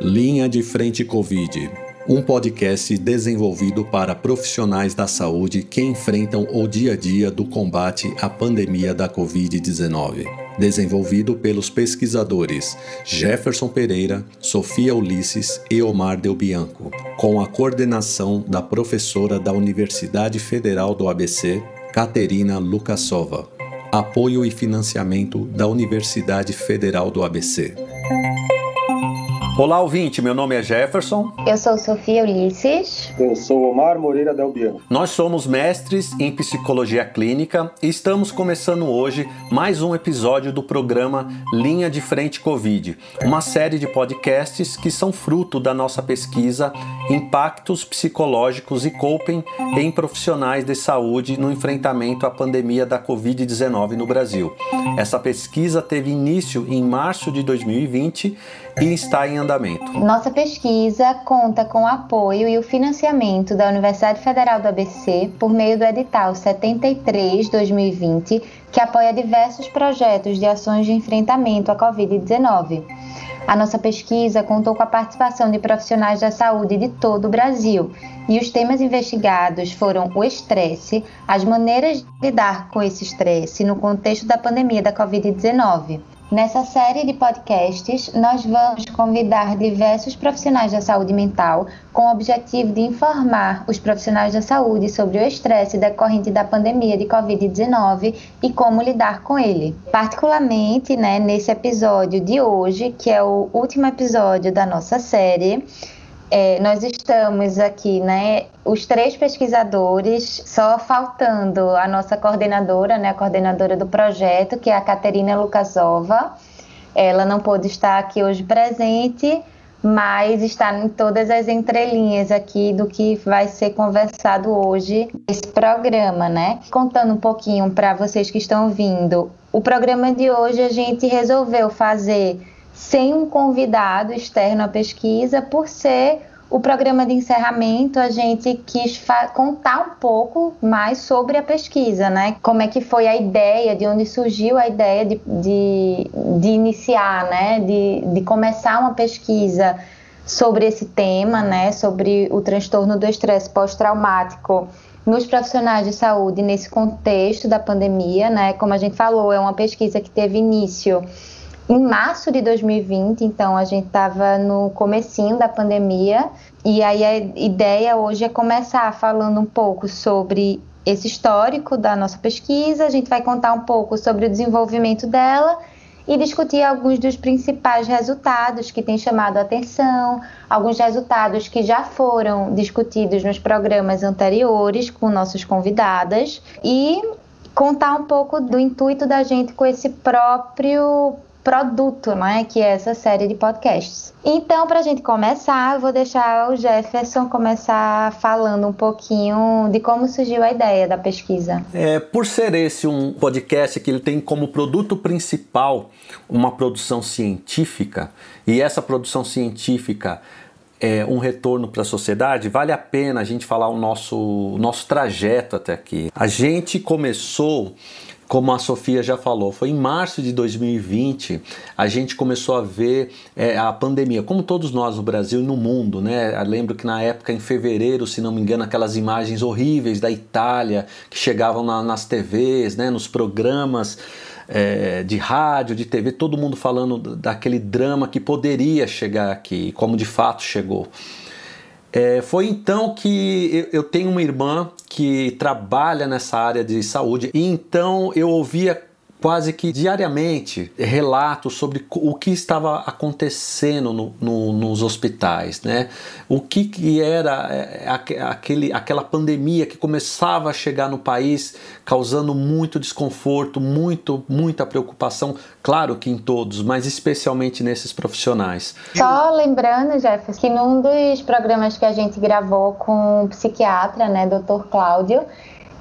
Linha de Frente Covid um podcast desenvolvido para profissionais da saúde que enfrentam o dia a dia do combate à pandemia da Covid-19. Desenvolvido pelos pesquisadores Jefferson Pereira, Sofia Ulisses e Omar Del Bianco, com a coordenação da professora da Universidade Federal do ABC, Caterina Lukasova. Apoio e financiamento da Universidade Federal do ABC. Olá, ouvinte. Meu nome é Jefferson. Eu sou Sofia Ulisses. Eu sou Omar Moreira Delbiano. Nós somos mestres em psicologia clínica e estamos começando hoje mais um episódio do programa Linha de Frente Covid, uma série de podcasts que são fruto da nossa pesquisa Impactos Psicológicos e Coping em Profissionais de Saúde no enfrentamento à pandemia da Covid-19 no Brasil. Essa pesquisa teve início em março de 2020 e está em andamento. Nossa pesquisa conta com o apoio e o financiamento da Universidade Federal do ABC por meio do edital 73/2020, que apoia diversos projetos de ações de enfrentamento à Covid-19. A nossa pesquisa contou com a participação de profissionais da saúde de todo o Brasil e os temas investigados foram o estresse, as maneiras de lidar com esse estresse no contexto da pandemia da Covid-19, Nessa série de podcasts, nós vamos convidar diversos profissionais da saúde mental com o objetivo de informar os profissionais da saúde sobre o estresse decorrente da pandemia de Covid-19 e como lidar com ele. Particularmente, né, nesse episódio de hoje, que é o último episódio da nossa série, é, nós estamos aqui, né, os três pesquisadores, só faltando a nossa coordenadora, né, a coordenadora do projeto, que é a Caterina Lukasova. Ela não pôde estar aqui hoje presente, mas está em todas as entrelinhas aqui do que vai ser conversado hoje nesse programa, né? Contando um pouquinho para vocês que estão vindo, o programa de hoje a gente resolveu fazer sem um convidado externo à pesquisa, por ser o programa de encerramento, a gente quis contar um pouco mais sobre a pesquisa, né? Como é que foi a ideia, de onde surgiu a ideia de, de, de iniciar, né? De, de começar uma pesquisa sobre esse tema, né? Sobre o transtorno do estresse pós-traumático nos profissionais de saúde nesse contexto da pandemia, né? Como a gente falou, é uma pesquisa que teve início em março de 2020, então a gente estava no comecinho da pandemia, e aí a ideia hoje é começar falando um pouco sobre esse histórico da nossa pesquisa, a gente vai contar um pouco sobre o desenvolvimento dela e discutir alguns dos principais resultados que têm chamado a atenção, alguns resultados que já foram discutidos nos programas anteriores com nossas convidadas e contar um pouco do intuito da gente com esse próprio produto, né, que é essa série de podcasts. Então, para a gente começar, eu vou deixar o Jefferson começar falando um pouquinho de como surgiu a ideia da pesquisa. É, por ser esse um podcast que ele tem como produto principal uma produção científica, e essa produção científica é, um retorno para a sociedade, vale a pena a gente falar o nosso, o nosso trajeto até aqui. A gente começou como a Sofia já falou, foi em março de 2020 a gente começou a ver é, a pandemia, como todos nós no Brasil e no mundo, né? Eu lembro que na época, em fevereiro, se não me engano, aquelas imagens horríveis da Itália que chegavam na, nas TVs, né? nos programas. É, de rádio, de TV, todo mundo falando daquele drama que poderia chegar aqui, como de fato chegou. É, foi então que eu, eu, tenho uma irmã que trabalha nessa área de saúde, e então eu ouvia quase que diariamente relatos sobre o que estava acontecendo no, no, nos hospitais, né? O que, que era é, aquele, aquela pandemia que começava a chegar no país, causando muito desconforto, muito, muita preocupação, claro que em todos, mas especialmente nesses profissionais. Só lembrando, Jefferson, que num dos programas que a gente gravou com o psiquiatra, né, Dr. Cláudio,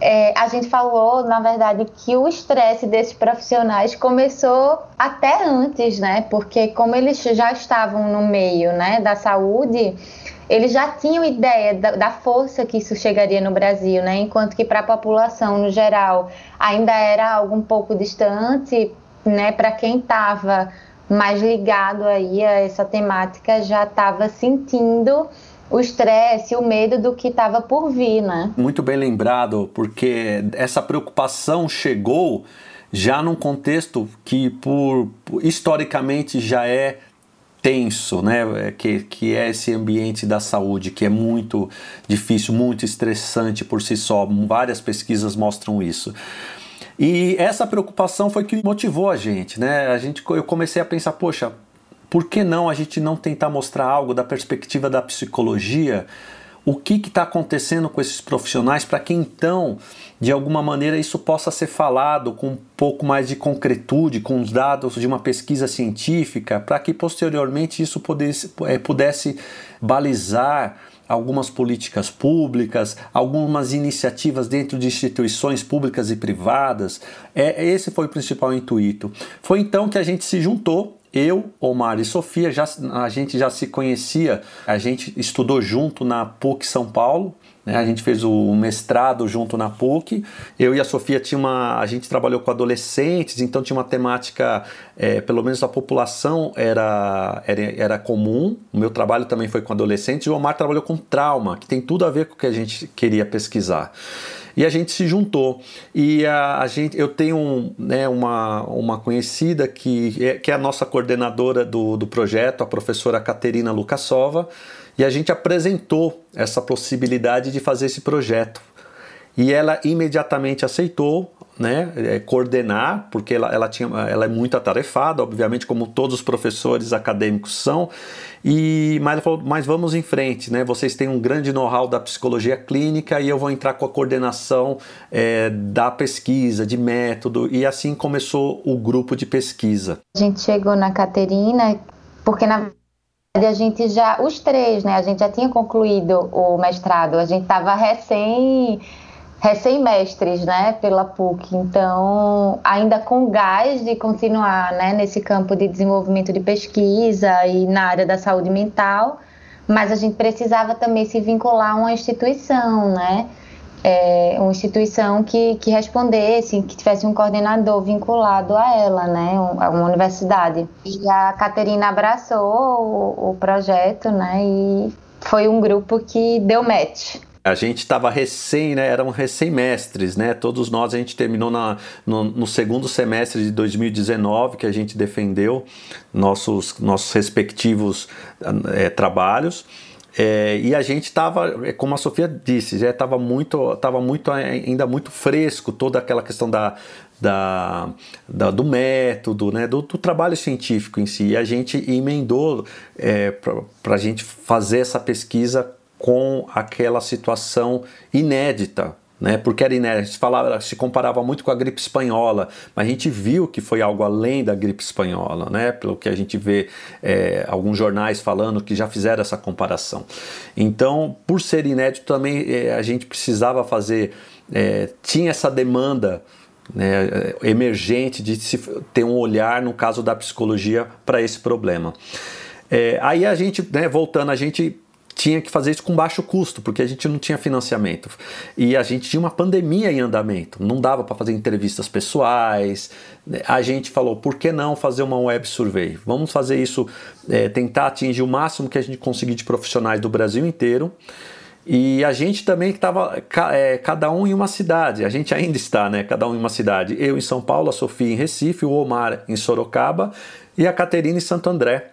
é, a gente falou, na verdade, que o estresse desses profissionais começou até antes, né? Porque como eles já estavam no meio, né, da saúde, eles já tinham ideia da, da força que isso chegaria no Brasil, né? Enquanto que para a população no geral ainda era algo um pouco distante, né, para quem estava mais ligado aí a essa temática já estava sentindo o estresse, o medo do que estava por vir, né? Muito bem lembrado, porque essa preocupação chegou já num contexto que por historicamente já é tenso, né? Que, que é esse ambiente da saúde que é muito difícil, muito estressante por si só. Várias pesquisas mostram isso. E essa preocupação foi que motivou a gente, né? A gente, eu comecei a pensar, poxa, por que não a gente não tentar mostrar algo da perspectiva da psicologia? O que está acontecendo com esses profissionais para que então, de alguma maneira, isso possa ser falado com um pouco mais de concretude, com os dados de uma pesquisa científica, para que posteriormente isso pudesse, é, pudesse balizar algumas políticas públicas, algumas iniciativas dentro de instituições públicas e privadas. É, esse foi o principal intuito. Foi então que a gente se juntou eu, Omar e Sofia, já, a gente já se conhecia, a gente estudou junto na PUC São Paulo? A gente fez o mestrado junto na PUC. Eu e a Sofia tinha uma, a gente trabalhou com adolescentes, então tinha uma temática, é, pelo menos a população era, era, era comum. O meu trabalho também foi com adolescentes e o Omar trabalhou com trauma, que tem tudo a ver com o que a gente queria pesquisar e a gente se juntou. E a, a gente, eu tenho né, uma, uma conhecida que é, que é a nossa coordenadora do, do projeto, a professora Caterina Lukassova, e a gente apresentou essa possibilidade de fazer esse projeto. E ela imediatamente aceitou, né, é, coordenar, porque ela, ela, tinha, ela é muito atarefada, obviamente, como todos os professores acadêmicos são, e, mas ela falou, mas vamos em frente, né, vocês têm um grande know-how da psicologia clínica e eu vou entrar com a coordenação é, da pesquisa, de método, e assim começou o grupo de pesquisa. A gente chegou na Caterina, porque na a gente já, os três, né, a gente já tinha concluído o mestrado, a gente estava recém recém-mestres, né, pela PUC. Então, ainda com gás de continuar, né, nesse campo de desenvolvimento de pesquisa e na área da saúde mental, mas a gente precisava também se vincular a uma instituição, né, é, uma instituição que, que respondesse, que tivesse um coordenador vinculado a ela, né, a uma universidade. E a Caterina abraçou o, o projeto, né, e foi um grupo que deu match. A gente estava recém, né, eram recém-mestres, né? Todos nós a gente terminou na, no, no, segundo semestre de 2019 que a gente defendeu nossos, nossos respectivos é, trabalhos. É, e a gente estava, é, como a Sofia disse, já estava muito, tava muito ainda muito fresco toda aquela questão da, da, da, do método, né, do, do, trabalho científico em si. E a gente emendou é, para a gente fazer essa pesquisa com aquela situação inédita, né? Porque era inédita, se, falava, se comparava muito com a gripe espanhola, mas a gente viu que foi algo além da gripe espanhola, né? Pelo que a gente vê é, alguns jornais falando que já fizeram essa comparação. Então, por ser inédito, também é, a gente precisava fazer, é, tinha essa demanda né, emergente de ter um olhar, no caso da psicologia, para esse problema. É, aí a gente, né, voltando, a gente tinha que fazer isso com baixo custo, porque a gente não tinha financiamento. E a gente tinha uma pandemia em andamento, não dava para fazer entrevistas pessoais. A gente falou, por que não fazer uma web survey? Vamos fazer isso, é, tentar atingir o máximo que a gente conseguir de profissionais do Brasil inteiro. E a gente também estava é, cada um em uma cidade, a gente ainda está, né? Cada um em uma cidade. Eu em São Paulo, a Sofia em Recife, o Omar em Sorocaba e a Caterina em Santo André.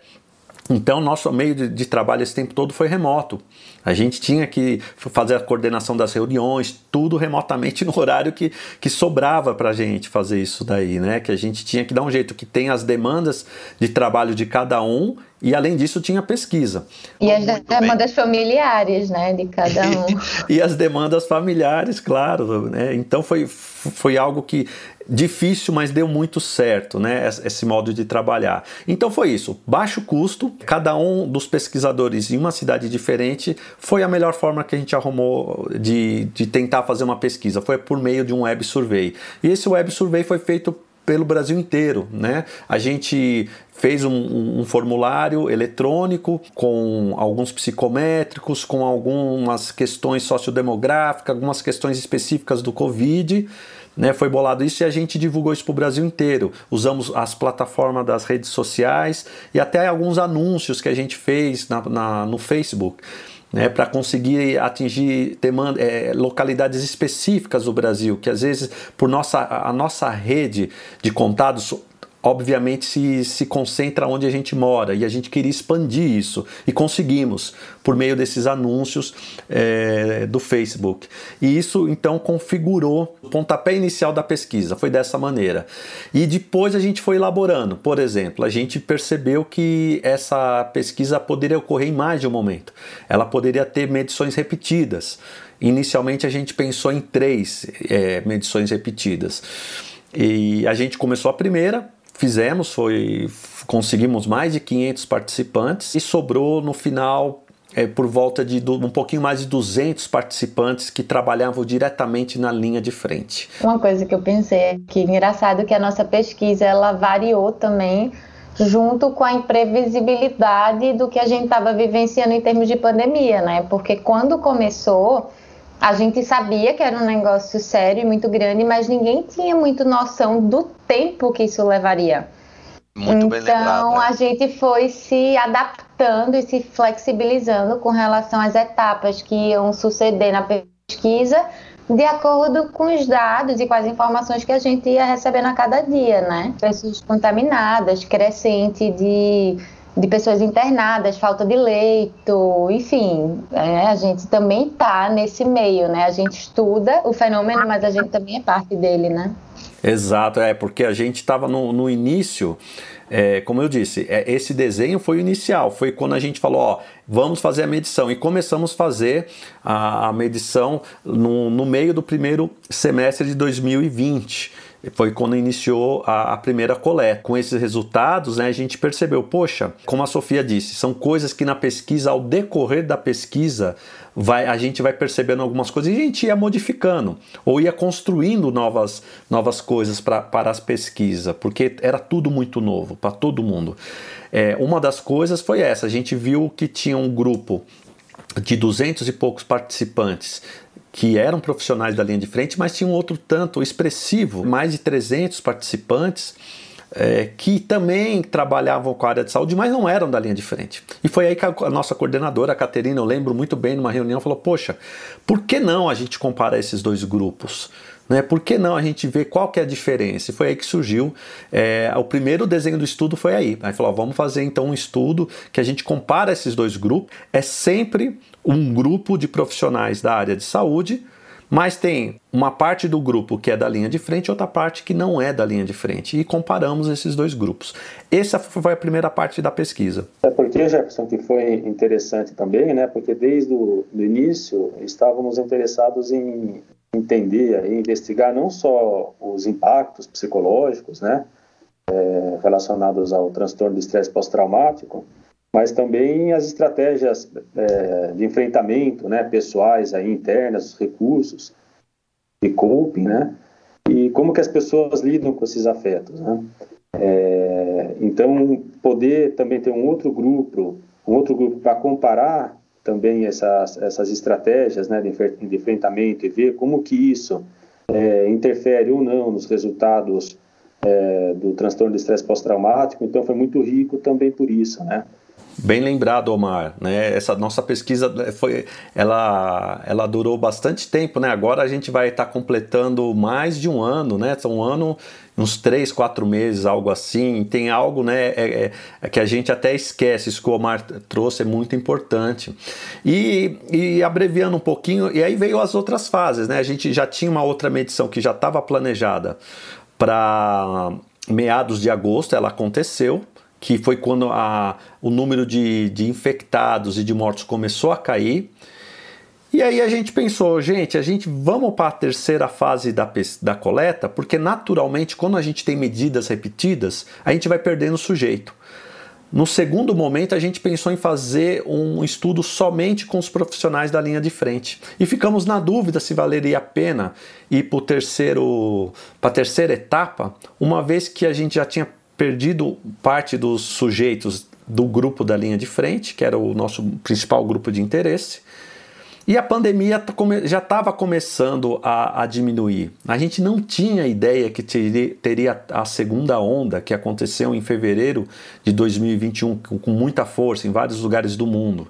Então, nosso meio de, de, trabalho esse tempo todo foi remoto. A gente tinha que fazer a coordenação das reuniões, tudo remotamente no horário que, que sobrava para a gente fazer isso daí, né? Que a gente tinha que dar um jeito que tem as demandas de trabalho de cada um e além disso tinha pesquisa. E as Muito demandas bem. familiares, né, de cada um. e as demandas familiares, claro, né? Então foi, foi algo que difícil, mas deu muito certo, né? Esse modo de trabalhar. Então foi isso, baixo custo, cada um dos pesquisadores em uma cidade diferente, foi a melhor forma que a gente arrumou de, de tentar fazer uma pesquisa, foi por meio de um web survey. E esse web survey foi feito pelo Brasil inteiro, né? A gente fez um, um, formulário eletrônico com alguns psicométricos, com algumas questões sociodemográficas, algumas questões específicas do Covid né, foi bolado isso e a gente divulgou isso para o Brasil inteiro. Usamos as plataformas das redes sociais e até alguns anúncios que a gente fez na, na no Facebook. Né, para conseguir atingir demanda, é, localidades específicas do Brasil, que às vezes por nossa, a nossa rede de contados obviamente se, se concentra onde a gente mora e a gente queria expandir isso e conseguimos por meio desses anúncios é, do Facebook. E isso então configurou o pontapé inicial da pesquisa, foi dessa maneira. E depois a gente foi elaborando. Por exemplo, a gente percebeu que essa pesquisa poderia ocorrer em mais de um momento. Ela poderia ter medições repetidas. Inicialmente a gente pensou em três é, medições repetidas. E a gente começou a primeira, fizemos foi conseguimos mais de 500 participantes e sobrou no final é, por volta de um pouquinho mais de 200 participantes que trabalhavam diretamente na linha de frente. Uma coisa que eu pensei é que engraçado que a nossa pesquisa ela variou também junto com a imprevisibilidade do que a gente estava vivenciando em termos de pandemia, né? Porque quando começou a gente sabia que era um negócio sério e muito grande, mas ninguém tinha muito noção do tempo que isso levaria. Muito bem lembrado. Então a gente foi se adaptando e se flexibilizando com relação às etapas que iam suceder na pesquisa, de acordo com os dados e com as informações que a gente ia recebendo a cada dia, né? Pessoas contaminadas, crescente de de pessoas internadas, falta de leito, enfim, é, a gente também está nesse meio, né? A gente estuda o fenômeno, mas a gente também é parte dele, né? Exato, é porque a gente estava no, no, início, é, como eu disse, é, esse desenho foi o inicial, foi quando a gente falou, ó, vamos fazer a medição e começamos a fazer a, a medição no, no meio do primeiro semestre de 2020 foi quando iniciou a, a, primeira coleta. Com esses resultados, né, a gente percebeu, poxa, como a Sofia disse, são coisas que na pesquisa, ao decorrer da pesquisa, vai, a gente vai percebendo algumas coisas e a gente ia modificando ou ia construindo novas, novas coisas pra, para as pesquisas, porque era tudo muito novo para todo mundo. É, uma das coisas foi essa: a gente viu que tinha um grupo de duzentos e poucos participantes que eram profissionais da linha de frente, mas tinha um outro tanto expressivo, mais de 300 participantes. É, que também trabalhavam com a área de saúde, mas não eram da linha de frente. E foi aí que a, a nossa coordenadora, a Caterina, eu lembro muito bem, numa reunião, falou: Poxa, por que não a gente comparar esses dois grupos? Né? Por que não a gente ver qual que é a diferença? E foi aí que surgiu. É, o primeiro desenho do estudo foi aí. Aí falou: vamos fazer então um estudo que a gente compara esses dois grupos. É sempre um grupo de profissionais da área de saúde, mas tem uma parte do grupo que é da linha de frente e outra parte que não é da linha de frente. E comparamos esses dois grupos. Essa foi a primeira parte da pesquisa. É porque, Jefferson, que foi interessante também, né? Porque desde o início estávamos interessados em entender e investigar não só os impactos psicológicos, né? É, relacionados ao transtorno de estresse pós-traumático, mas também as estratégias é, de enfrentamento, né, pessoais aí internas, os recursos de coping, né, e como que as pessoas lidam com esses afetos, né. É, então, poder também ter um outro grupo, um outro grupo para comparar também essas, essas estratégias né, de, enfrentamento e ver como que isso é, interfere ou não nos resultados é, do transtorno de estresse pós-traumático. Então, foi muito rico também por isso, né? Bem lembrado, Omar. Né? Essa nossa pesquisa foi, ela, ela durou bastante tempo, né? Agora a gente vai estar completando mais de um ano, né? São um ano, uns três, quatro meses, algo assim. Tem algo, né? É, é, é, que a gente até esquece. Isso que o Omar trouxe é muito importante. E, e abreviando um pouquinho, e aí veio as outras fases, né? A gente já tinha uma outra medição que já estava planejada para meados de agosto, ela aconteceu que foi quando a, o número de, de infectados e de mortos começou a cair. E aí a gente pensou, gente, a gente vamos para a terceira fase da, da coleta, porque naturalmente, quando a gente tem medidas repetidas, a gente vai perdendo o sujeito. No segundo momento, a gente pensou em fazer um estudo somente com os profissionais da linha de frente. E ficamos na dúvida se valeria a pena ir para a terceira etapa, uma vez que a gente já tinha perdido parte dos sujeitos do grupo da linha de frente, que era o nosso principal grupo de interesse, E a pandemia tá já estava começando a, a, diminuir. A gente não tinha ideia que teria, a segunda onda que aconteceu em fevereiro de 2021 com, com muita força em vários lugares do mundo.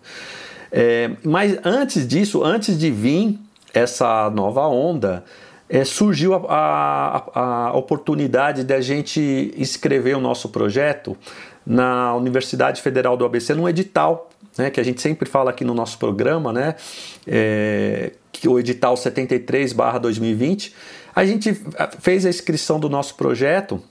É, mas antes disso, antes de vir essa nova onda, é, surgiu a, a, a oportunidade de a gente escrever o nosso projeto na Universidade Federal do ABC num edital né, que a gente sempre fala aqui no nosso programa, né, é, que o edital 73/2020, a gente fez a inscrição do nosso projeto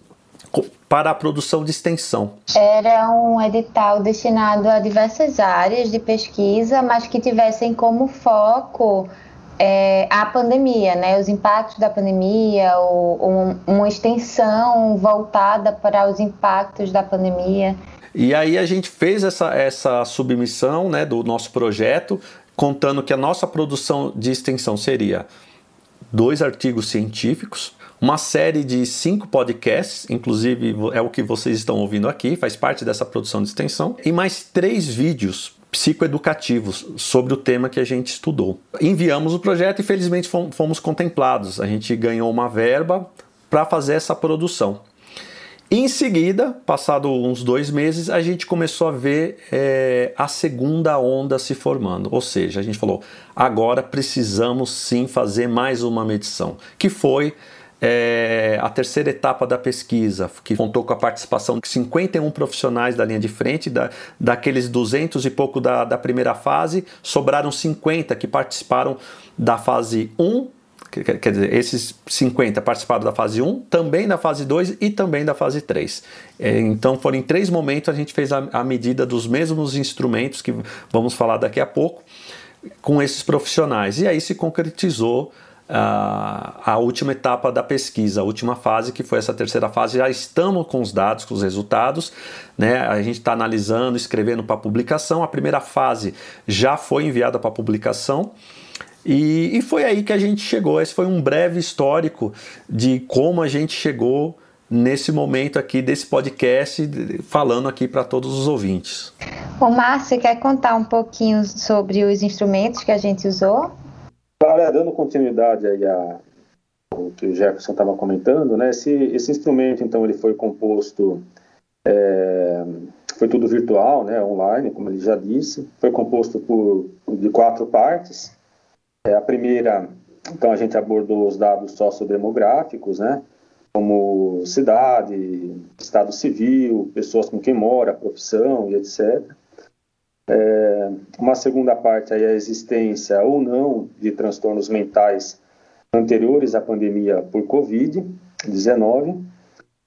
para a produção de extensão. Era um edital destinado a diversas áreas de pesquisa, mas que tivessem como foco é, a pandemia, né, os impactos da pandemia, ou, ou uma extensão voltada para os impactos da pandemia. E aí a gente fez essa, essa submissão né, do nosso projeto, contando que a nossa produção de extensão seria dois artigos científicos, uma série de cinco podcasts, inclusive é o que vocês estão ouvindo aqui, faz parte dessa produção de extensão, e mais três vídeos psicoeducativos sobre o tema que a gente estudou. Enviamos o projeto e felizmente fomos contemplados. A gente ganhou uma verba para fazer essa produção. Em seguida, passado uns dois meses, a gente começou a ver é, a segunda onda se formando. Ou seja, a gente falou, agora precisamos sim fazer mais uma medição, que foi é, a terceira etapa da pesquisa, que contou com a participação de 51 profissionais da linha de frente, da, daqueles 200 e pouco da, da primeira fase, sobraram 50 que participaram da fase 1 quer dizer, esses 50 participaram da fase 1, também da fase 2 e também da fase 3. É, então foram em três momentos a gente fez a, a medida dos mesmos instrumentos que vamos falar daqui a pouco com esses profissionais. E aí se concretizou a, última etapa da pesquisa, a última fase, que foi essa terceira fase. Já estamos com os dados, com os resultados, né? a gente está analisando, escrevendo para publicação. A primeira fase já foi enviada para publicação. E, e foi aí que a gente chegou. Esse foi um breve histórico de como a gente chegou nesse momento aqui desse podcast, falando aqui para todos os ouvintes. O Márcio, quer contar um pouquinho sobre os instrumentos que a gente usou? Dando continuidade aí a o que o Jefferson estava comentando, né? Esse, esse instrumento, então, ele foi composto, é, foi tudo virtual, né? Online, como ele já disse. Foi composto por de quatro partes. É, a primeira, então a gente abordou os dados sociodemográficos, né? Como cidade, estado civil, pessoas com quem mora, profissão e etc. É, uma segunda parte aí a existência ou não de transtornos mentais anteriores à pandemia por Covid-19,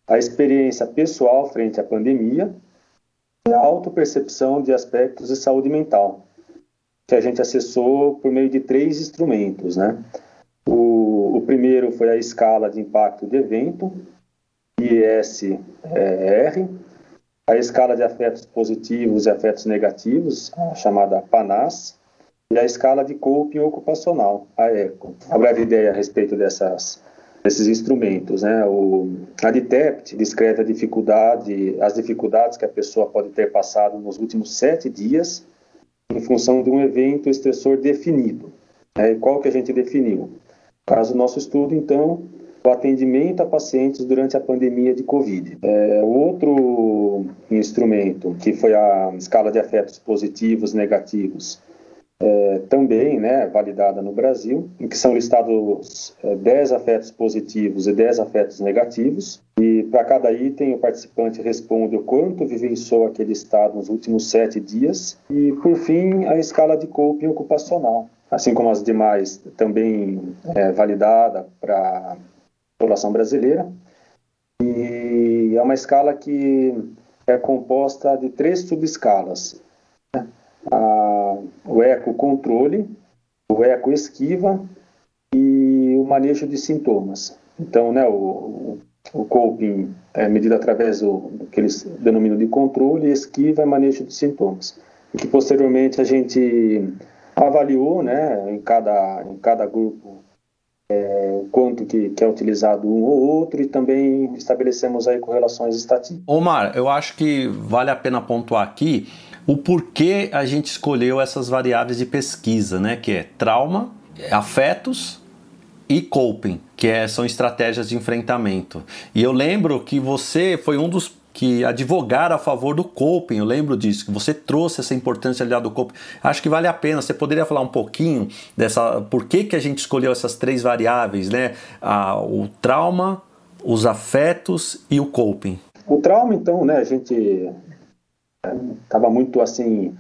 a experiência pessoal frente à pandemia e a autopercepção de aspectos de saúde mental que a gente acessou por meio de três instrumentos, né? O, o primeiro foi a escala de impacto de evento, ISR, a escala de afetos positivos e afetos negativos, a chamada PANAS, e a escala de coping ocupacional, a ECO. A breve ideia a respeito dessas, desses instrumentos, né? O, a DITEPT descreve a dificuldade, as dificuldades que a pessoa pode ter passado nos últimos sete dias em função de um evento estressor definido. Né? Qual que a gente definiu? Caso nosso estudo, então, o atendimento a pacientes durante a pandemia de Covid. É, outro instrumento, que foi a escala de afetos positivos, negativos, é, também né, validada no Brasil, em que são listados é, 10 afetos positivos e 10 afetos negativos. E para cada item, o participante responde o quanto vivenciou aquele estado nos últimos sete dias. E, por fim, a escala de coping ocupacional, assim como as demais, também é, validada para população brasileira. E é uma escala que é composta de três subescalas. Né? o eco-controle, o eco-esquiva e o manejo de sintomas. Então, né, o, o coping é medido através do, do que eles denominam de controle, esquiva e manejo de sintomas. E que posteriormente a gente avaliou, né, em cada, em cada grupo é, quanto que, que, é utilizado um ou outro e também estabelecemos aí correlações estatísticas. Omar, eu acho que vale a pena pontuar aqui o porquê a gente escolheu essas variáveis de pesquisa, né? Que é trauma, afetos e coping, que é, são estratégias de enfrentamento. E eu lembro que você foi um dos que advogaram a favor do coping, eu lembro disso, que você trouxe essa importância ali do coping. Acho que vale a pena, você poderia falar um pouquinho dessa, por que, que a gente escolheu essas três variáveis, né? Ah, o trauma, os afetos e o coping. O trauma, então, né, a gente estava é, muito assim,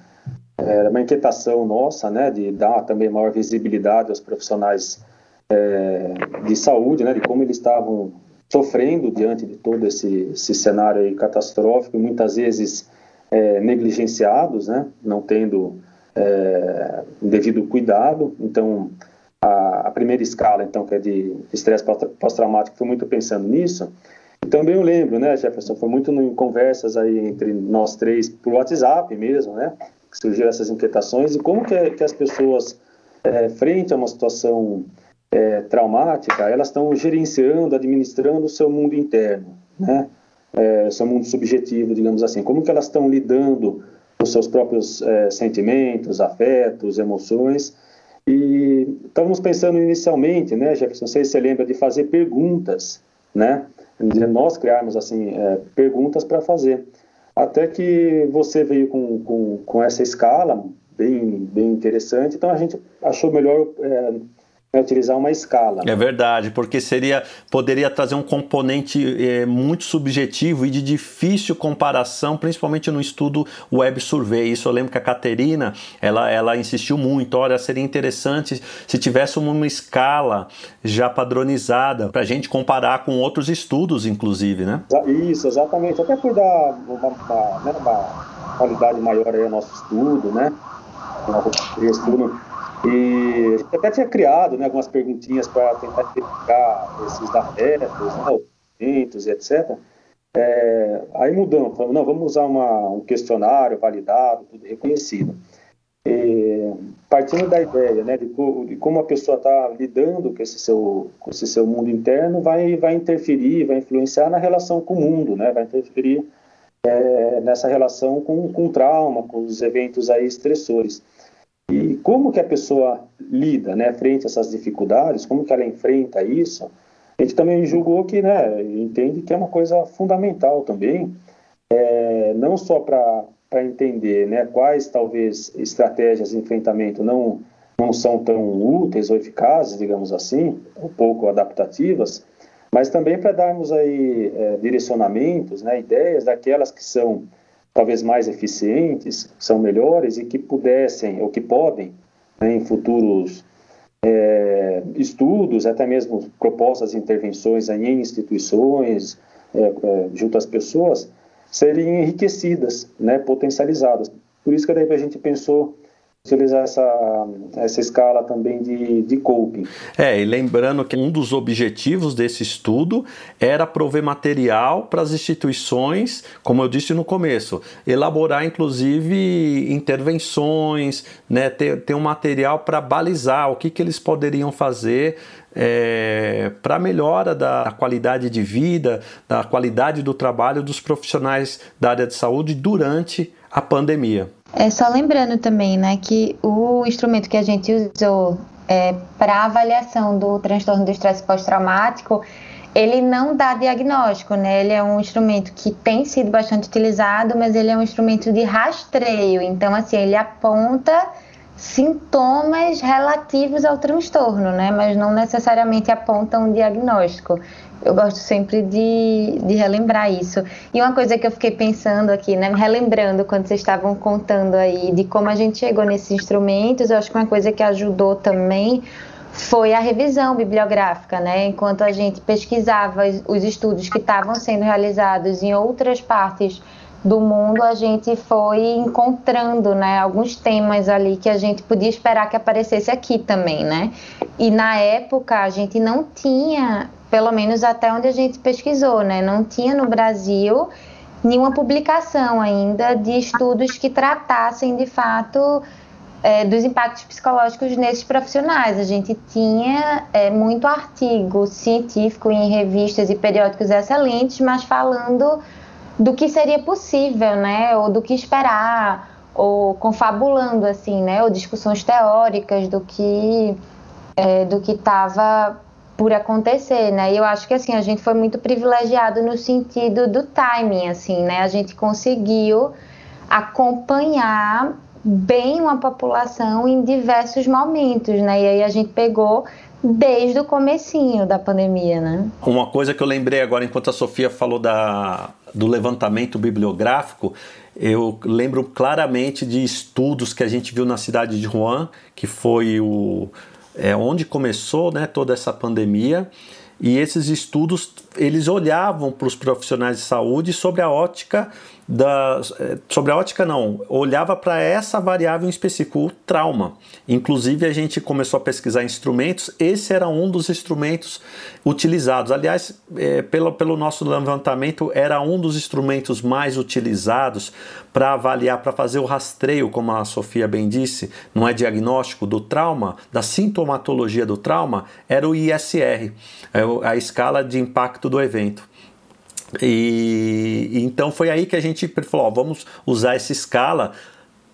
era uma inquietação nossa, né, de dar também maior visibilidade aos profissionais é, de saúde, né, de como eles estavam sofrendo diante de todo esse, esse cenário catastrófico, muitas vezes é, negligenciados, né, não tendo é, devido cuidado. Então, a, a, primeira escala, então, que é de estresse pós-traumático, foi muito pensando nisso. E também eu lembro, né, Jefferson, foi muito em conversas aí entre nós três, por WhatsApp mesmo, né, que surgiram essas inquietações e como que, que as pessoas, é, frente a uma situação é, traumática, elas estão gerenciando, administrando o seu mundo interno, né? É, seu mundo subjetivo, digamos assim. Como que elas estão lidando com seus próprios é, sentimentos, afetos, emoções. E estávamos pensando inicialmente, né, Jefferson, não sei se você lembra, de fazer perguntas, né? De nós criarmos, assim, é, perguntas para fazer. Até que você veio com, com, com essa escala bem, bem interessante, então a gente achou melhor é, utilizar uma escala. É verdade, porque seria poderia trazer um componente é, muito subjetivo e de difícil comparação, principalmente no estudo Web Survey. Isso eu lembro que a Caterina ela, ela insistiu muito. Olha, seria interessante se tivesse uma escala já padronizada para a gente comparar com outros estudos, inclusive, né? Isso, exatamente. Até por dar uma, uma, né, uma qualidade maior aí ao nosso estudo, né? Nosso estudo e a gente até tinha criado né, algumas perguntinhas para tentar identificar esses afetos, né, eventos e etc. É, aí mudamos, falamos, não, vamos usar uma, um questionário validado, tudo reconhecido. E, partindo da ideia né, de, de como a pessoa está lidando com esse, seu, com esse seu mundo interno, vai, vai interferir, vai influenciar na relação com o mundo, né, vai interferir é, nessa relação com, com o trauma, com os eventos aí estressores. E como que a pessoa lida, né, frente a essas dificuldades, como que ela enfrenta isso, a gente também julgou que, né, entende que é uma coisa fundamental também, é, não só para entender, né, quais talvez estratégias de enfrentamento não não são tão úteis ou eficazes, digamos assim, um pouco adaptativas, mas também para darmos aí é, direcionamentos, né, ideias daquelas que são talvez mais eficientes, são melhores e que pudessem, ou que podem, né, em futuros é, estudos, até mesmo propostas intervenções em instituições, é, é, junto às pessoas, serem enriquecidas, né, potencializadas. Por isso que daí a gente pensou utilizar essa, essa escala também de, de coping. É, e lembrando que um dos objetivos desse estudo era prover material para as instituições, como eu disse no começo, elaborar inclusive intervenções, né, ter, ter um material para balizar o que, que eles poderiam fazer é, para melhora da, da, qualidade de vida, da qualidade do trabalho dos profissionais da área de saúde durante a pandemia. É só lembrando também, né, que o instrumento que a gente usou é, para avaliação do transtorno do estresse pós-traumático, ele não dá diagnóstico, né? Ele é um instrumento que tem sido bastante utilizado, mas ele é um instrumento de rastreio. Então, assim, ele aponta sintomas relativos ao transtorno, né? Mas não necessariamente aponta um diagnóstico. Eu gosto sempre de, de relembrar isso. E uma coisa que eu fiquei pensando aqui, né, relembrando quando vocês estavam contando aí de como a gente chegou nesses instrumentos, eu acho que uma coisa que ajudou também foi a revisão bibliográfica, né? Enquanto a gente pesquisava os estudos que estavam sendo realizados em outras partes do mundo, a gente foi encontrando, né, alguns temas ali que a gente podia esperar que aparecesse aqui também, né? E na época a gente não tinha pelo menos até onde a gente pesquisou, né? Não tinha no Brasil nenhuma publicação ainda de estudos que tratassem de fato é, dos impactos psicológicos nesses profissionais. A gente tinha é, muito artigo científico em revistas e periódicos excelentes, mas falando do que seria possível, né, ou do que esperar, ou confabulando assim, né, ou discussões teóricas do que é, do que estava por acontecer, né? E eu acho que assim a gente foi muito privilegiado no sentido do timing, assim, né? A gente conseguiu acompanhar bem uma população em diversos momentos, né? E aí a gente pegou desde o comecinho da pandemia, né? Uma coisa que eu lembrei agora enquanto a Sofia falou da, do levantamento bibliográfico, eu lembro claramente de estudos que a gente viu na cidade de Wuhan, que foi o é, onde começou né, toda essa pandemia. E esses estudos eles olhavam para os profissionais de saúde sobre a ótica da, sobre a ótica não, olhava para essa variável em específico, o trauma. Inclusive a gente começou a pesquisar instrumentos, esse era um dos instrumentos utilizados. Aliás, é, pelo, pelo nosso levantamento, era um dos instrumentos mais utilizados para avaliar, para fazer o rastreio, como a Sofia bem disse, não é diagnóstico do trauma, da sintomatologia do trauma, era o ISR, é a escala de impacto do evento. E, então foi aí que a gente falou: ó, vamos usar essa escala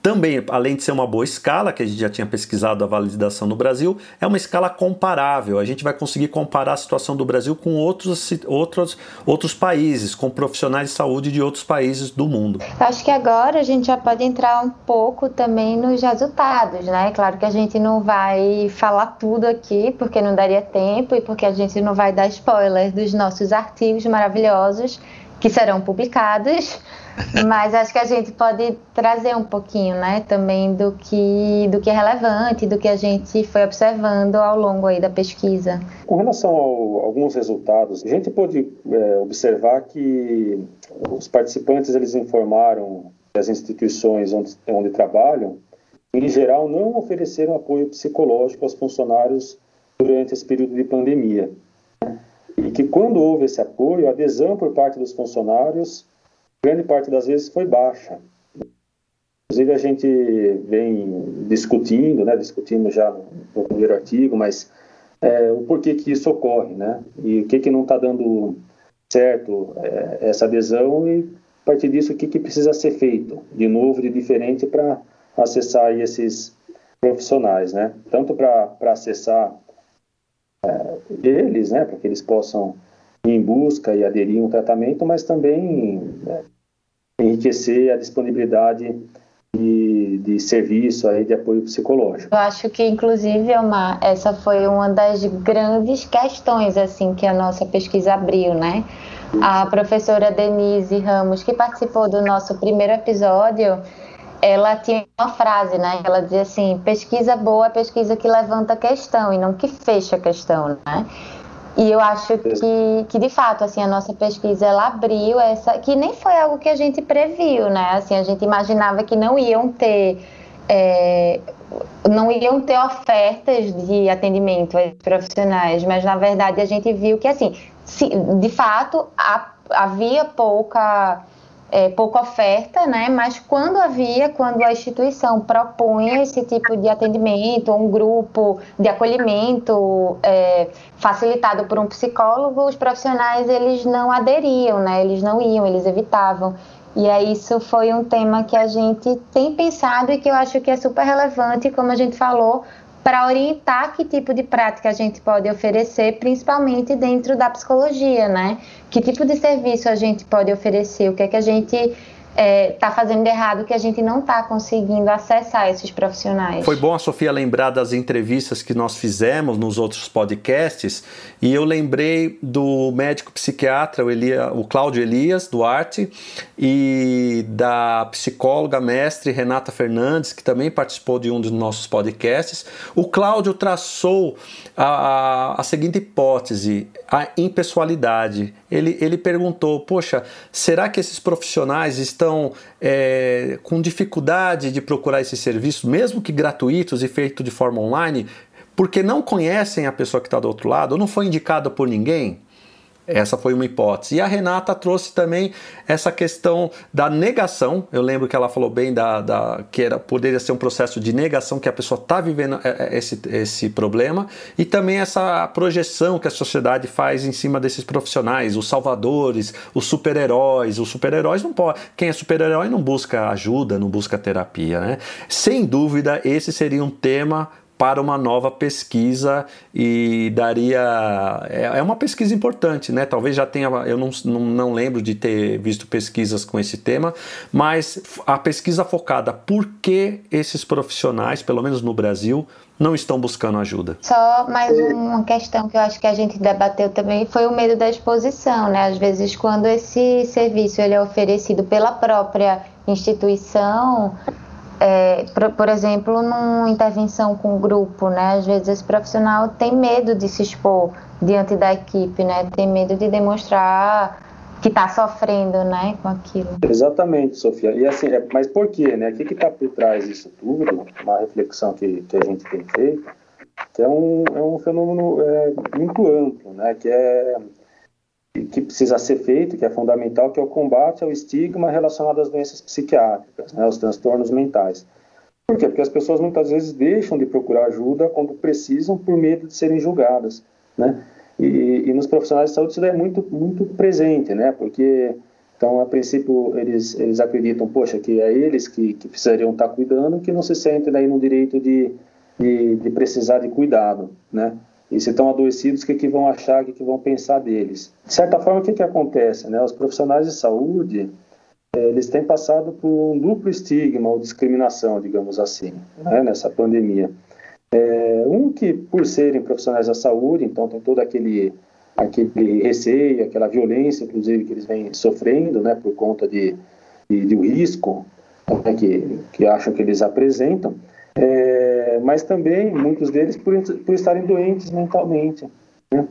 também, além de ser uma boa escala, que a gente já tinha pesquisado a validação no Brasil, é uma escala comparável. A gente vai conseguir comparar a situação do Brasil com outros, outros, outros países, com profissionais de saúde de outros países do mundo. Acho que agora a gente já pode entrar um pouco também nos resultados, né? Claro que a gente não vai falar tudo aqui, porque não daria tempo e porque a gente não vai dar spoiler dos nossos artigos maravilhosos que serão publicados mas acho que a gente pode trazer um pouquinho, né, também do que, do que é relevante, do que a gente foi observando ao longo aí da pesquisa. Com relação a alguns resultados, a gente pode é, observar que os participantes eles informaram que as instituições onde, onde trabalham, em geral, não ofereceram apoio psicológico aos funcionários durante esse período de pandemia. E que quando houve esse apoio, a adesão por parte dos funcionários grande parte das vezes foi baixa. Inclusive a gente vem discutindo, né, discutimos já no primeiro artigo, mas é, o porquê que isso ocorre, né, e o que que não está dando certo é, essa adesão e a partir disso o que que precisa ser feito de novo, de diferente para acessar esses profissionais, né, tanto para acessar é, eles, né, para que eles possam ir em busca e aderir um tratamento, mas também né, enriquecer a disponibilidade de, de, serviço aí de apoio psicológico. Eu acho que inclusive é uma, essa foi uma das grandes questões assim que a nossa pesquisa abriu, né? A professora Denise Ramos, que participou do nosso primeiro episódio, ela tinha uma frase, né? Ela dizia assim: pesquisa boa é pesquisa que levanta a questão e não que fecha a questão, né? E eu acho que, que de fato, assim, a nossa pesquisa ela abriu essa, que nem foi algo que a gente previu, né? Assim, a gente imaginava que não iam ter é, não iam ter ofertas de atendimento profissionais, mas na verdade a gente viu que assim, se, de fato, a, havia pouca é, pouca oferta, né? Mas quando havia, quando a instituição propunha esse tipo de atendimento, um grupo de acolhimento é, facilitado por um psicólogo, os profissionais eles não aderiam, né? Eles não iam, eles evitavam. E aí isso foi um tema que a gente tem pensado e que eu acho que é super relevante, como a gente falou, para orientar que tipo de prática a gente pode oferecer, principalmente dentro da psicologia, né? Que tipo de serviço a gente pode oferecer, o que é que a gente está é, tá fazendo errado que a gente não está conseguindo acessar esses profissionais. Foi bom a Sofia lembrar das entrevistas que nós fizemos nos outros podcasts e eu lembrei do médico psiquiatra, o, Elia, o Cláudio Elias Duarte e da psicóloga mestre Renata Fernandes, que também participou de um dos nossos podcasts. O Cláudio traçou a, a, a seguinte hipótese, a impessoalidade. Ele, ele perguntou, poxa, será que esses profissionais estão estão é, com dificuldade de procurar esses serviços, mesmo que gratuitos e feitos de forma online, porque não conhecem a pessoa que está do outro lado, ou não foi indicada por ninguém? Essa foi uma hipótese. E a Renata trouxe também essa questão da negação. Eu lembro que ela falou bem da, da que era, poderia ser um processo de negação que a pessoa está vivendo é, é, esse, esse problema e também essa projeção que a sociedade faz em cima desses profissionais, os salvadores, os super-heróis. Os super-heróis não pode. Quem é super-herói não busca ajuda, não busca terapia, né? Sem dúvida, esse seria um tema para uma nova pesquisa e daria. É, é, uma pesquisa importante, né? Talvez já tenha. Eu não, não, não, lembro de ter visto pesquisas com esse tema, mas a pesquisa focada por que esses profissionais, pelo menos no Brasil, não estão buscando ajuda. Só mais uma questão que eu acho que a gente debateu também foi o medo da exposição, né? Às vezes, quando esse serviço ele é oferecido pela própria instituição, é, por, por, exemplo, numa intervenção com grupo, né? Às vezes esse profissional tem medo de se expor diante da equipe, né? Tem medo de demonstrar que está sofrendo, né, com aquilo. Exatamente, Sofia. E assim, é, mas por quê, né? O que está por trás disso tudo? Uma reflexão que, que a gente tem feito, que é um, é um fenômeno é, muito amplo, né? Que é que precisa ser feito, que é fundamental, que é o combate ao estigma relacionado às doenças psiquiátricas, né, aos transtornos mentais. Por quê? Porque as pessoas muitas vezes deixam de procurar ajuda quando precisam por medo de serem julgadas, né? E, e nos profissionais de saúde isso é muito muito presente, né? Porque então a princípio eles eles acreditam, poxa, que é eles que, que precisariam estar cuidando, que não se sentem daí no direito de, de, de precisar de cuidado, né? E se estão adoecidos, o que, que vão achar, o que, que vão pensar deles? De certa forma, o que, que acontece? Né? Os profissionais de saúde, é, eles têm passado por um duplo estigma ou discriminação, digamos assim, né? nessa pandemia. É, um que, por serem profissionais da saúde, então tem todo aquele, aquele receio, aquela violência, inclusive, que eles vêm sofrendo, né, por conta de, de, de risco né, que, que acham que eles apresentam, é, mas também muitos deles por, por estarem doentes mentalmente. Né?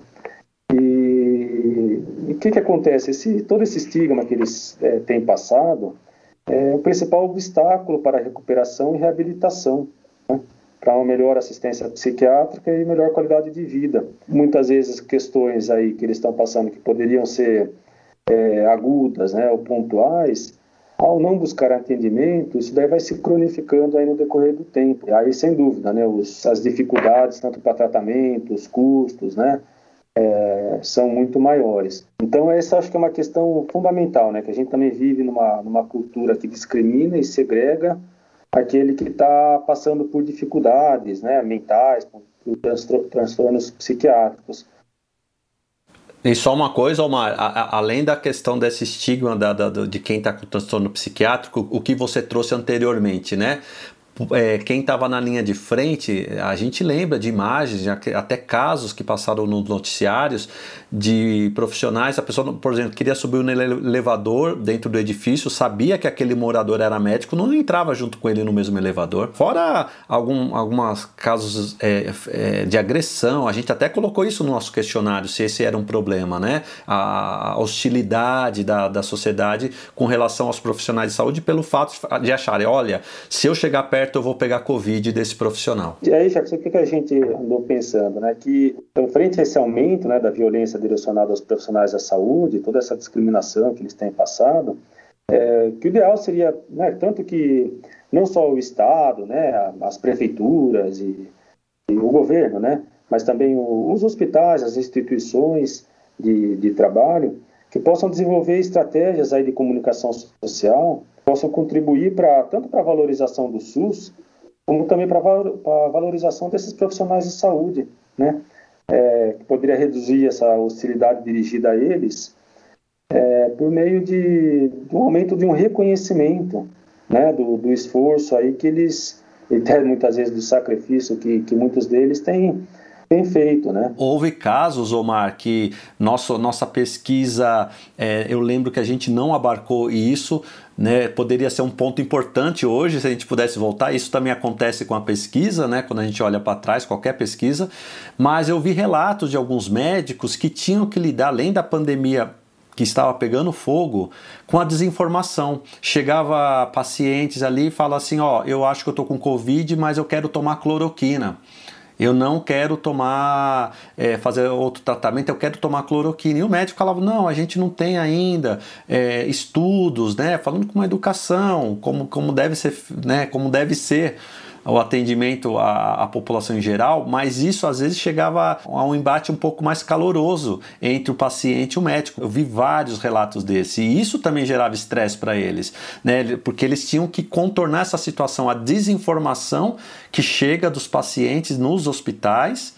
E o que, que acontece? Esse, todo esse estigma que eles é, têm passado é o principal obstáculo para a recuperação e reabilitação, né? para uma melhor assistência psiquiátrica e melhor qualidade de vida. Muitas vezes questões aí que eles estão passando que poderiam ser é, agudas, né, ou pontuais, ao não buscar atendimento, isso daí vai se cronificando aí no decorrer do tempo. Aí, sem dúvida, né, os, as dificuldades, tanto para tratamento, os custos, né, é, são muito maiores. Então, essa acho que é uma questão fundamental, né, que a gente também vive numa, numa cultura que discrimina e segrega aquele que está passando por dificuldades né, mentais, por, transtornos psiquiátricos. E só uma coisa, Omar, a, a, além da questão desse estigma da, da, de quem está com transtorno psiquiátrico, o que você trouxe anteriormente, né? É, quem estava na linha de frente, a gente lembra de imagens, até casos que passaram nos noticiários de profissionais. A pessoa, por exemplo, queria subir no elevador dentro do edifício, sabia que aquele morador era médico, não entrava junto com ele no mesmo elevador. Fora algum, alguns casos é, é, de agressão, a gente até colocou isso no nosso questionário, se esse era um problema, né? A hostilidade da, da sociedade com relação aos profissionais de saúde pelo fato de acharem, olha, se eu chegar perto perto eu vou pegar Covid desse profissional. E aí, Jacques, o que a gente andou pensando? Né? Que, em frente a esse aumento né, da violência direcionada aos profissionais da saúde, toda essa discriminação que eles têm passado, é, que o ideal seria, né, tanto que não só o Estado, né, as prefeituras e, e o governo, né, mas também o, os hospitais, as instituições de, de trabalho, que possam desenvolver estratégias aí de comunicação social possam contribuir para tanto para a valorização do SUS, como também para a valorização desses profissionais de saúde, né? É, que poderia reduzir essa hostilidade dirigida a eles é, por meio de, de, um aumento de um reconhecimento, né, do, do esforço aí que eles, e até muitas vezes do sacrifício que, que muitos deles têm tem feito, né? Houve casos, Omar, que nosso, nossa pesquisa, é, eu lembro que a gente não abarcou isso, né? Poderia ser um ponto importante hoje se a gente pudesse voltar. Isso também acontece com a pesquisa, né? Quando a gente olha para trás, qualquer pesquisa. Mas eu vi relatos de alguns médicos que tinham que lidar, além da pandemia que estava pegando fogo com a desinformação. Chegava pacientes ali e fala assim, ó, eu acho que eu tô com covid, mas eu quero tomar cloroquina. Eu não quero tomar, é, fazer outro tratamento, eu quero tomar cloroquina. E o médico falava, não, a gente não tem ainda é, estudos, né, falando com uma educação, como, como deve ser, né, como deve ser o atendimento à, à, população em geral, mas isso às vezes chegava a um embate um pouco mais caloroso entre o paciente e o médico. Eu vi vários relatos desse e isso também gerava estresse para eles, né? Porque eles tinham que contornar essa situação, a desinformação que chega dos pacientes nos hospitais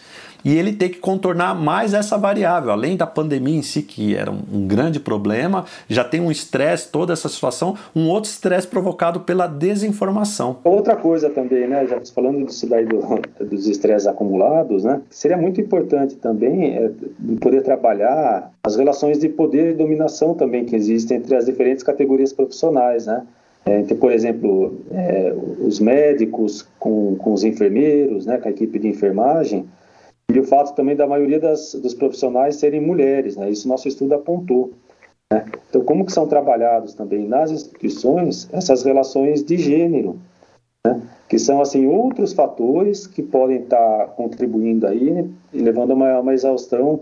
e ele tem que contornar mais essa variável, além da pandemia em si, que era um, grande problema, já tem um estresse, toda essa situação, um outro estresse provocado pela desinformação. Outra coisa também, né, já falando disso daí do, dos estresses acumulados, né, seria muito importante também é, poder trabalhar as relações de poder e dominação também que existem entre as diferentes categorias profissionais, né, é, então, por exemplo, é, os médicos com, com os enfermeiros, né, com a equipe de enfermagem, e o fato também da maioria das, dos profissionais serem mulheres, né? Isso nosso estudo apontou. Né? Então, como que são trabalhados também nas instituições essas relações de gênero, né? que são assim outros fatores que podem estar contribuindo aí e levando a uma, uma exaustão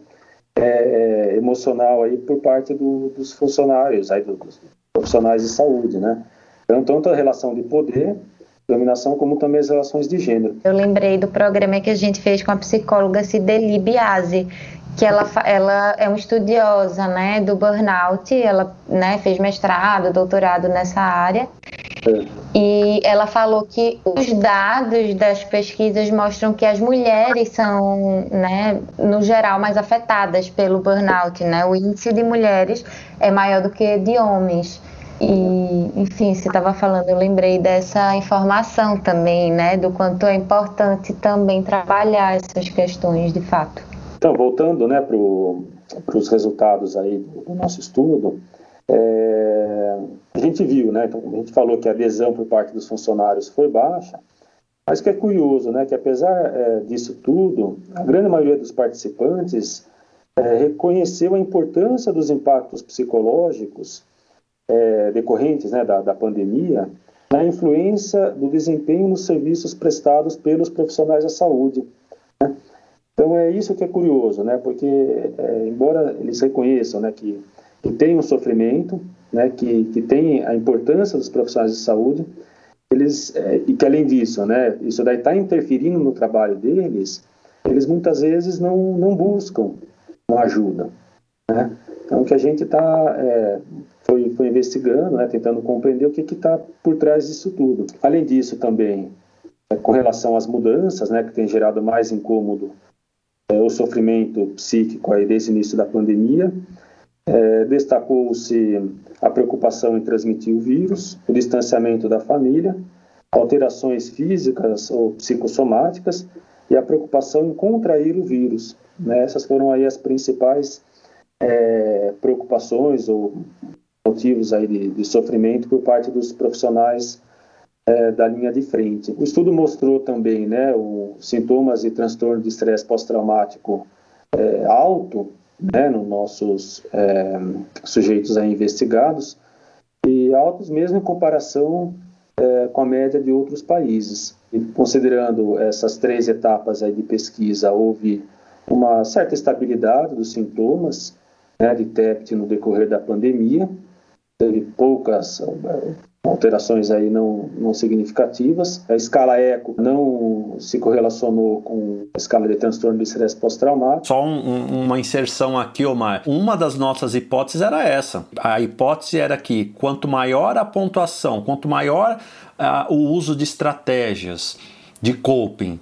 é, é, emocional aí por parte do, dos funcionários, aí dos profissionais de saúde, né? Então, tanto a relação de poder dominação, como também as relações de gênero. Eu lembrei do programa que a gente fez com a psicóloga Cideli Biasi, que ela, ela é uma estudiosa né, do burnout, ela né, fez mestrado, doutorado nessa área, é. e ela falou que os dados das pesquisas mostram que as mulheres são, né, no geral, mais afetadas pelo burnout, né? O índice de mulheres é maior do que de homens. E, enfim, você estava falando, eu lembrei dessa informação também, né, do quanto é importante também trabalhar essas questões de fato. Então, voltando, né, para os resultados aí do nosso estudo, é, a gente viu, né, então, a gente falou que a adesão por parte dos funcionários foi baixa, mas que é curioso, né, que apesar é, disso tudo, a grande maioria dos participantes é, reconheceu a importância dos impactos psicológicos é, decorrentes né, da, da pandemia na influência do desempenho nos serviços prestados pelos profissionais da saúde. Né? Então é isso que é curioso, né? Porque é, embora eles reconheçam, né, que, que tem um sofrimento, né, que, que tem a importância dos profissionais de saúde, eles é, e que além disso, né, isso daí está interferindo no trabalho deles, eles muitas vezes não não buscam uma ajuda, né? Então o que a gente está é, foi, foi investigando, né, tentando compreender o que está por trás disso tudo. Além disso, também, é, com relação às mudanças, né, que tem gerado mais incômodo, é, o sofrimento psíquico aí desde o início da pandemia, é, destacou-se a preocupação em transmitir o vírus, o distanciamento da família, alterações físicas ou psicossomáticas e a preocupação em contrair o vírus. Né? Essas foram aí as principais é, preocupações ou motivos aí de, de sofrimento por parte dos profissionais é, da linha de frente. O estudo mostrou também né, os sintomas e transtorno de estresse pós-traumático é, alto né, nos nossos é, sujeitos aí investigados e altos mesmo em comparação é, com a média de outros países. E considerando essas três etapas aí de pesquisa, houve uma certa estabilidade dos sintomas né, de TEPT no decorrer da pandemia, teve poucas eh, alterações aí não, não significativas. A escala ECO não se correlacionou com a escala de transtorno de estresse pós-traumático. Só um, uma inserção aqui, Omar. Uma das nossas hipóteses era essa. A hipótese era que quanto maior a pontuação, quanto maior uh, o uso de estratégias de coping,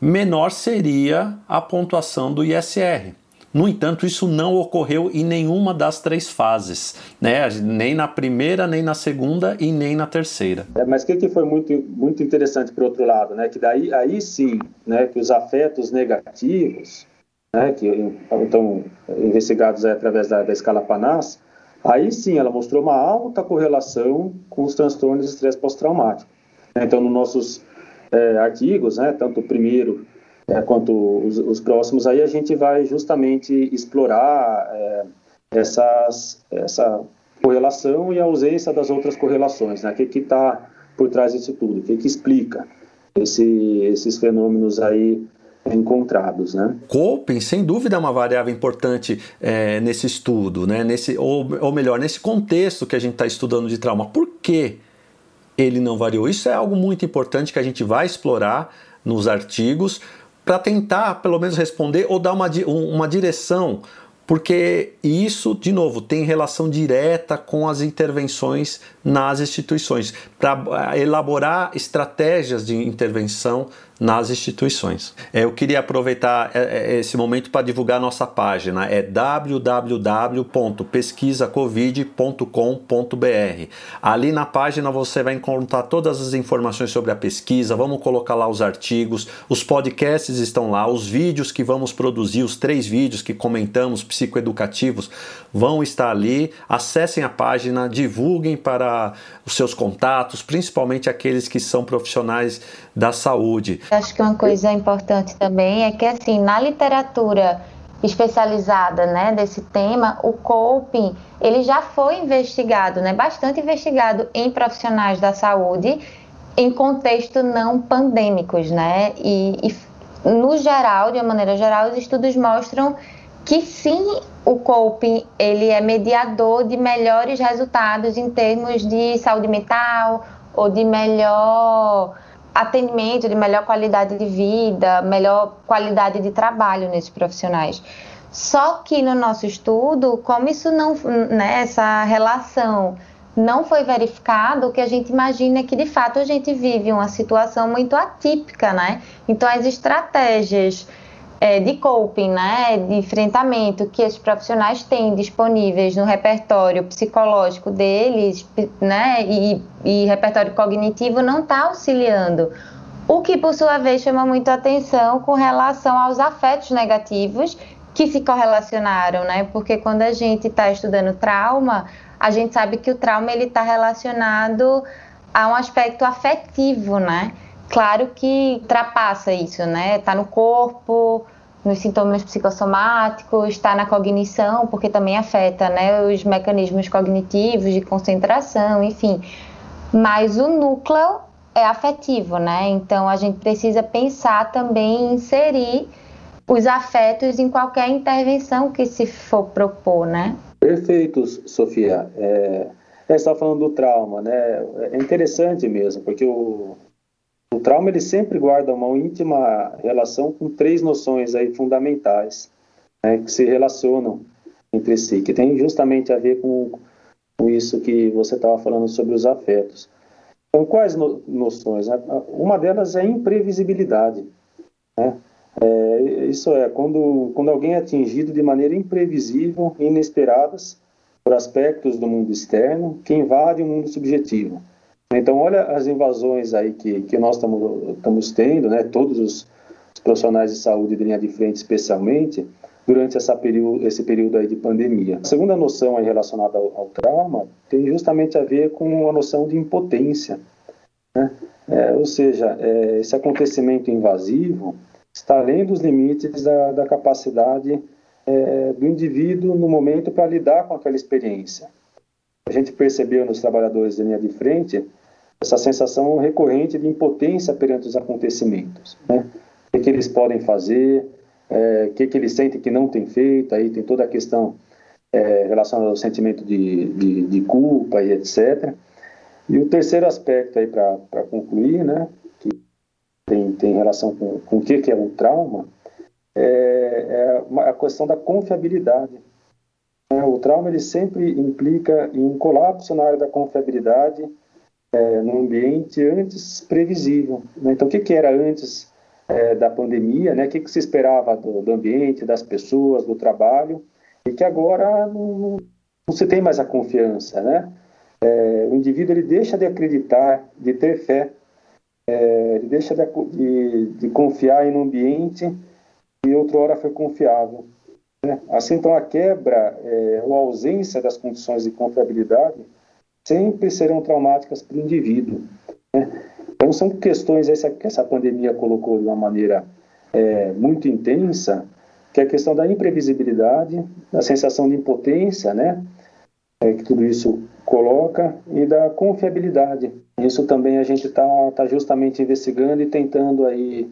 menor seria a pontuação do ISR. No entanto, isso não ocorreu em nenhuma das três fases, né? nem na primeira, nem na segunda e nem na terceira. É, mas o que, foi muito, muito interessante por outro lado, né? que daí aí sim, né, que os afetos negativos, né, que estão investigados através da, da escala PANAS, aí sim ela mostrou uma alta correlação com os transtornos de estresse pós-traumático. Então, nos nossos é, artigos, né, tanto o primeiro é, quanto os, os, próximos, aí a gente vai justamente explorar é, essas, essa correlação e a ausência das outras correlações, né? O que está por trás disso tudo? O que, que explica esse, esses fenômenos aí encontrados, né? Coping, sem dúvida, é uma variável importante é, nesse estudo, né? Nesse, ou, ou melhor, nesse contexto que a gente está estudando de trauma. Por que ele não variou? Isso é algo muito importante que a gente vai explorar nos artigos para tentar, pelo menos, responder ou dar uma, uma direção porque isso, de novo, tem relação direta com as intervenções nas instituições, para elaborar estratégias de intervenção nas instituições. É, eu queria aproveitar é, é, esse momento para divulgar nossa página, é www.pesquisacovid.com.br. Ali na página você vai encontrar todas as informações sobre a pesquisa, vamos colocar lá os artigos, os podcasts estão lá, os vídeos que vamos produzir, os três vídeos que comentamos, psicoeducativos, vão estar ali. Acessem a página, divulguem para os seus contatos, principalmente aqueles que são profissionais da saúde. Acho que uma coisa importante também é que assim, na literatura especializada, né, desse tema, o coping, ele já foi investigado, né, bastante investigado em profissionais da saúde em contexto não pandêmicos, né? E, e no geral, de uma maneira geral, os estudos mostram que sim, o coping ele é mediador de melhores resultados em termos de saúde mental ou de melhor atendimento, de melhor qualidade de vida, melhor qualidade de trabalho nesses profissionais. Só que no nosso estudo, como isso não, né, essa relação não foi verificado, o que a gente imagina é que de fato a gente vive uma situação muito atípica, né? Então as estratégias é, de coping, né, de enfrentamento que esses profissionais têm disponíveis no repertório psicológico deles, né, e, e repertório cognitivo não está auxiliando. O que, por sua vez, chama muito atenção com relação aos afetos negativos que se correlacionaram, né? Porque quando a gente está estudando trauma, a gente sabe que o trauma ele está relacionado a um aspecto afetivo, né? Claro que ultrapassa isso, né? Está no corpo, nos sintomas psicossomáticos, está na cognição, porque também afeta, né? Os mecanismos cognitivos de concentração, enfim. Mas o núcleo é afetivo, né? Então a gente precisa pensar também em inserir os afetos em qualquer intervenção que se for propor, né? Perfeito, Sofia. É, está falando do trauma, né? É interessante mesmo, porque o, o trauma ele sempre guarda uma íntima relação com três noções aí fundamentais né, que se relacionam entre si, que tem justamente a ver com, com isso que você estava falando sobre os afetos. Então, quais no, noções? Uma delas é imprevisibilidade. Né? É, isso é, quando, quando alguém é atingido de maneira imprevisível, inesperadas, por aspectos do mundo externo que invadem o mundo subjetivo. Então, olha as invasões aí que, que nós estamos tendo, né? todos os, os, profissionais de saúde de linha de frente, especialmente, durante essa período, esse período aí de pandemia. A segunda noção aí relacionada ao, ao trauma tem justamente a ver com a noção de impotência. Né? É, ou seja, é, esse acontecimento invasivo está além dos limites da, da capacidade é, do indivíduo no momento para lidar com aquela experiência. A gente percebeu nos trabalhadores de linha de frente essa sensação recorrente de impotência perante os acontecimentos. Né? O que, que eles podem fazer, é, o que, que eles sentem que não têm feito, aí tem toda a questão é, relacionada ao sentimento de, de, de, culpa e etc. E o terceiro aspecto aí para concluir, né, que tem, tem relação com, com o que, que é o trauma, é, é a questão da confiabilidade. O trauma ele sempre implica em um colapso na área da confiabilidade é, no ambiente antes previsível. Né? Então, o que, que era antes é, da pandemia? Né? O que, que se esperava do, do, ambiente, das pessoas, do trabalho? E que agora não, não, não se tem mais a confiança. Né? É, o indivíduo ele deixa de acreditar, de ter fé, é, ele deixa de, de, de, confiar em um ambiente que outrora foi confiável. Né? Assim, então, a quebra é, ou a ausência das condições de confiabilidade sempre serão traumáticas para o indivíduo. Né? Então, são questões essa, que essa pandemia colocou de uma maneira é, muito intensa, que é a questão da imprevisibilidade, da sensação de impotência, né? É, que tudo isso coloca, e da confiabilidade. Isso também a gente está tá justamente investigando e tentando aí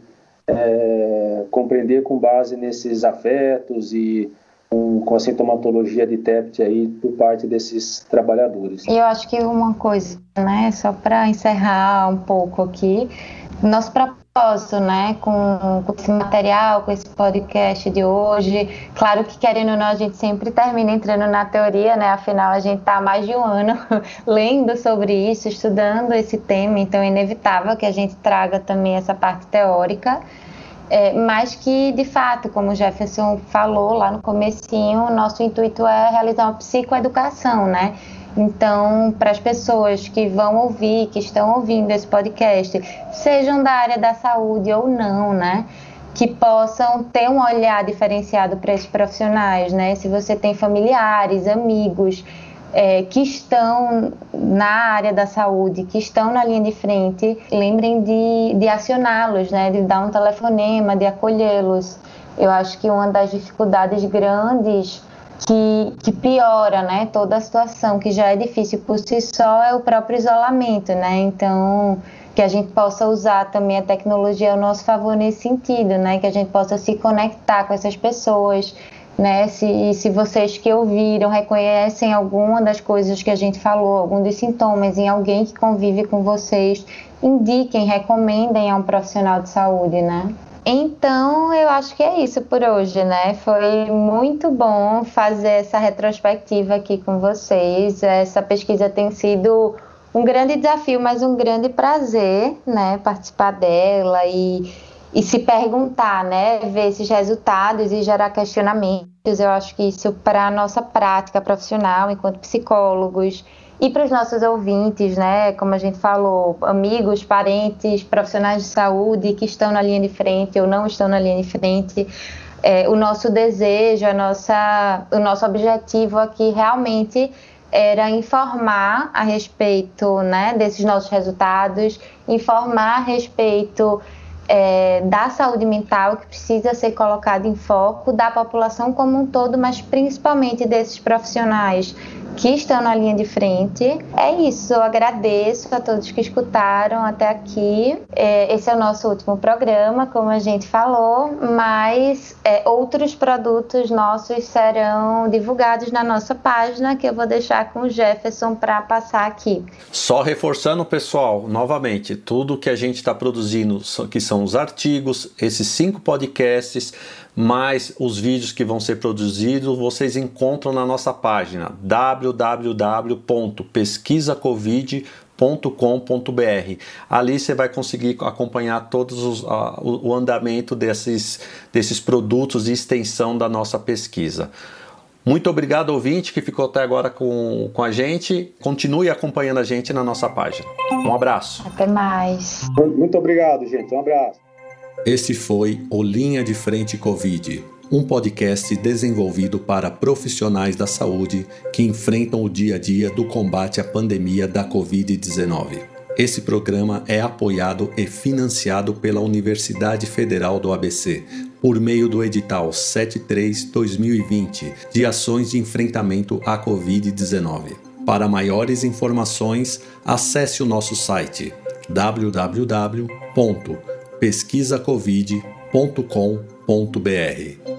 é, compreender com base nesses afetos e com, com a sintomatologia de TEPT aí por parte desses trabalhadores. Eu acho que uma coisa, né, só para encerrar um pouco aqui, nosso propósito, né, com, com, esse material, com esse podcast de hoje. Claro que querendo ou não, a gente sempre termina entrando na teoria, né? Afinal, a gente está há mais de um ano lendo sobre isso, estudando esse tema, então é inevitável que a gente traga também essa parte teórica. É, mas que, de fato, como o Jefferson falou lá no comecinho, nosso intuito é realizar uma psicoeducação, né? Então, para as pessoas que vão ouvir, que estão ouvindo esse podcast, sejam da área da saúde ou não, né? Que possam ter um olhar diferenciado para esses profissionais, né? Se você tem familiares, amigos é, que estão na área da saúde, que estão na linha de frente, lembrem de, de acioná-los, né? De dar um telefonema, de acolhê-los. Eu acho que uma das dificuldades grandes que, que piora né, toda a situação, que já é difícil por si só, é o próprio isolamento, né? Então, que a gente possa usar também a tecnologia ao nosso favor nesse sentido, né? Que a gente possa se conectar com essas pessoas, né? Se, se vocês que ouviram reconhecem alguma das coisas que a gente falou, algum dos sintomas em alguém que convive com vocês, indiquem, recomendem a um profissional de saúde, né? Então, eu acho que é isso por hoje, né? Foi muito bom fazer essa retrospectiva aqui com vocês. Essa pesquisa tem sido um grande desafio, mas um grande prazer, né? Participar dela e, e se perguntar, né? Ver esses resultados e gerar questionamentos. Eu acho que isso, para a nossa prática profissional enquanto psicólogos, e para os nossos ouvintes, né, como a gente falou, amigos, parentes, profissionais de saúde que estão na linha de frente ou não estão na linha de frente, é, o nosso desejo, a nossa, o nosso objetivo aqui realmente era informar a respeito né, desses nossos resultados, informar a respeito é, da saúde mental que precisa ser colocada em foco da população como um todo, mas principalmente desses profissionais que estão na linha de frente. É isso, eu agradeço a todos que escutaram até aqui. É, esse é o nosso último programa, como a gente falou, mas é, outros produtos nossos serão divulgados na nossa página, que eu vou deixar com o Jefferson para passar aqui. Só reforçando, pessoal, novamente, tudo que a gente está produzindo, que são os artigos, esses cinco podcasts, mais os vídeos que vão ser produzidos, vocês encontram na nossa página www.pesquisacovid.com.br. Ali você vai conseguir acompanhar todos os, uh, o andamento desses, desses produtos e extensão da nossa pesquisa. Muito obrigado, ouvinte, que ficou até agora com, com a gente. Continue acompanhando a gente na nossa página. Um abraço. Até mais. Muito obrigado, gente. Um abraço. Esse foi o Linha de Frente Covid, um podcast desenvolvido para profissionais da saúde que enfrentam o dia a dia do combate à pandemia da Covid-19. Esse programa é apoiado e financiado pela Universidade Federal do ABC, por meio do edital 73-2020 de ações de enfrentamento à Covid-19. Para maiores informações, acesse o nosso site www pesquisacovid.com.br.